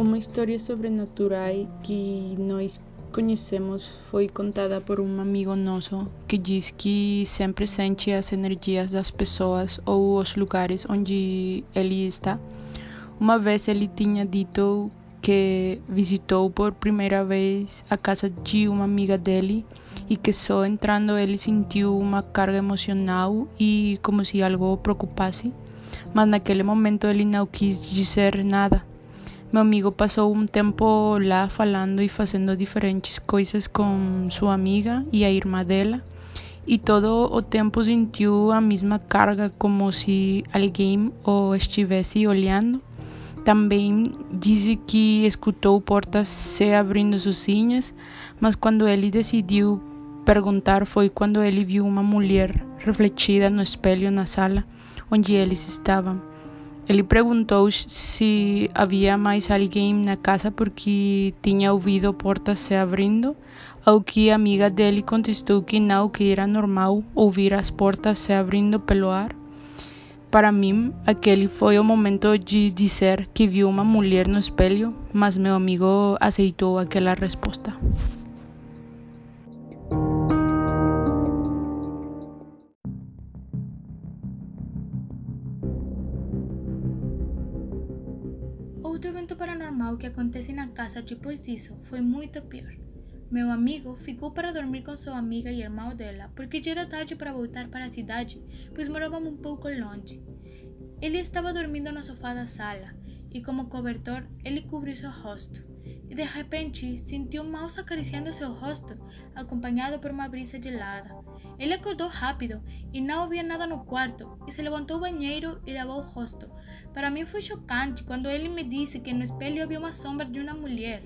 Uma história sobrenatural que nós conhecemos foi contada por um amigo nosso que diz que sempre sente as energias das pessoas ou os lugares onde ele está. Uma vez ele tinha dito que visitou por primeira vez a casa de uma amiga dele e que só entrando ele sentiu uma carga emocional e como se algo o preocupasse, mas naquele momento ele não quis dizer nada. Meu amigo passou um tempo lá falando e fazendo diferentes coisas com sua amiga e a irmã dela, e todo o tempo sentiu a mesma carga, como se alguém o estivesse olhando. Também disse que escutou portas se abrindo sozinhas, mas quando ele decidiu perguntar foi quando ele viu uma mulher refletida no espelho na sala onde eles estavam. Ele perguntou se havia mais alguém na casa porque tinha ouvido portas se abrindo, ao que a amiga dele contestou que não, que era normal ouvir as portas se abrindo pelo ar. Para mim, aquele foi o momento de dizer que viu uma mulher no espelho, mas meu amigo aceitou aquela resposta. Paranormal que acontece na casa depois disso foi muito pior. Meu amigo ficou para dormir com sua amiga e irmão dela, porque já era tarde para voltar para a cidade, pois morávamos um pouco longe. Ele estava dormindo no sofá da sala, e como cobertor, ele cobriu seu rosto. E de repente, sentiu maus acariciando seu rosto, acompanhado por uma brisa gelada. Ele acordou rápido e não havia nada no quarto, e se levantou ao banheiro e lavou o rosto. Para mim foi chocante quando ele me disse que no espelho havia uma sombra de uma mulher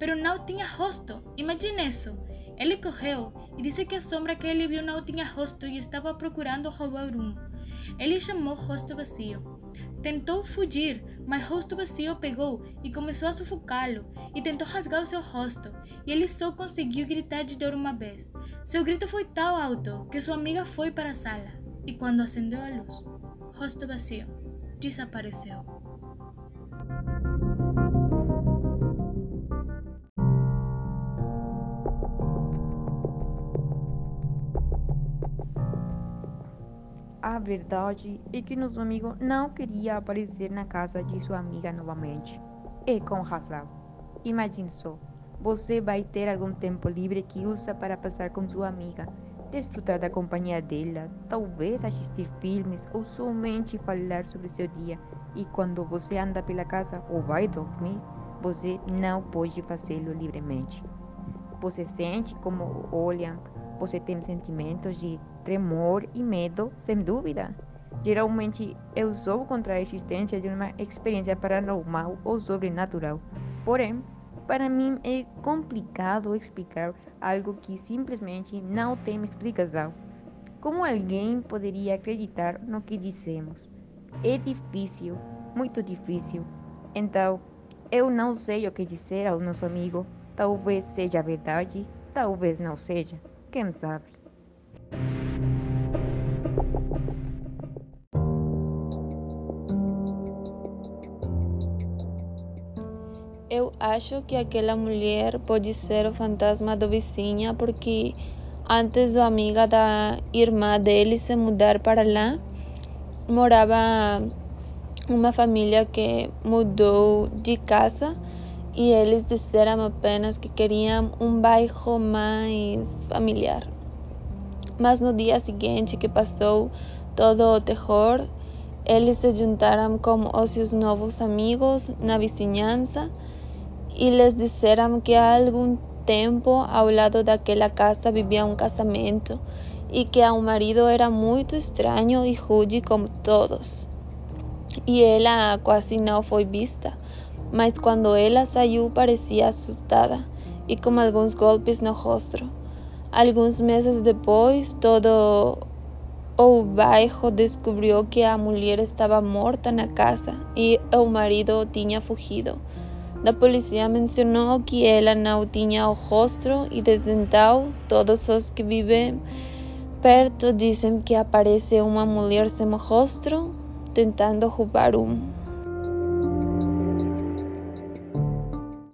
pero não tinha rosto. Imagine isso. Ele correu e disse que a sombra que ele viu não tinha rosto e estava procurando roubar um. Ele chamou rosto vazio. Tentou fugir, mas rosto vazio pegou e começou a sufocá-lo e tentou rasgar o seu rosto, e ele só conseguiu gritar de dor uma vez. Seu grito foi tão alto que sua amiga foi para a sala e quando acendeu a luz, rosto vazio desapareceu. A verdade é que nosso amigo não queria aparecer na casa de sua amiga novamente. E com razão. Imagine só, você vai ter algum tempo livre que usa para passar com sua amiga, desfrutar da companhia dela, talvez assistir filmes ou somente falar sobre seu dia. E quando você anda pela casa ou vai dormir, você não pode fazê-lo livremente. Você sente como olham, você tem sentimentos de tremor e medo, sem dúvida. Geralmente eu sou contra a existência de uma experiência paranormal ou sobrenatural. Porém, para mim é complicado explicar algo que simplesmente não tem explicação. Como alguém poderia acreditar no que dizemos? É difícil, muito difícil. Então, eu não sei o que dizer ao nosso amigo. Talvez seja verdade, talvez não seja. Quem sabe? Eu acho que aquela mulher pode ser o fantasma do vizinha porque antes da amiga da irmã dele se mudar para lá, morava uma família que mudou de casa e eles disseram apenas que queriam um bairro mais familiar. Mas no dia seguinte que passou todo o terror, eles se juntaram com os seus novos amigos na vizinhança e les disseram que há algum tempo ao lado daquela casa vivia um casamento e que ao marido era muito estranho e rude como todos. E ela quase não foi vista, mas quando ela saiu parecia assustada e com alguns golpes no rosto. Alguns meses depois, todo o bairro descobriu que a mulher estava morta na casa e o marido tinha fugido. A polícia mencionou que ela não tinha o rosto e desde então todos os que vivem perto dizem que aparece uma mulher sem rosto tentando roubar um.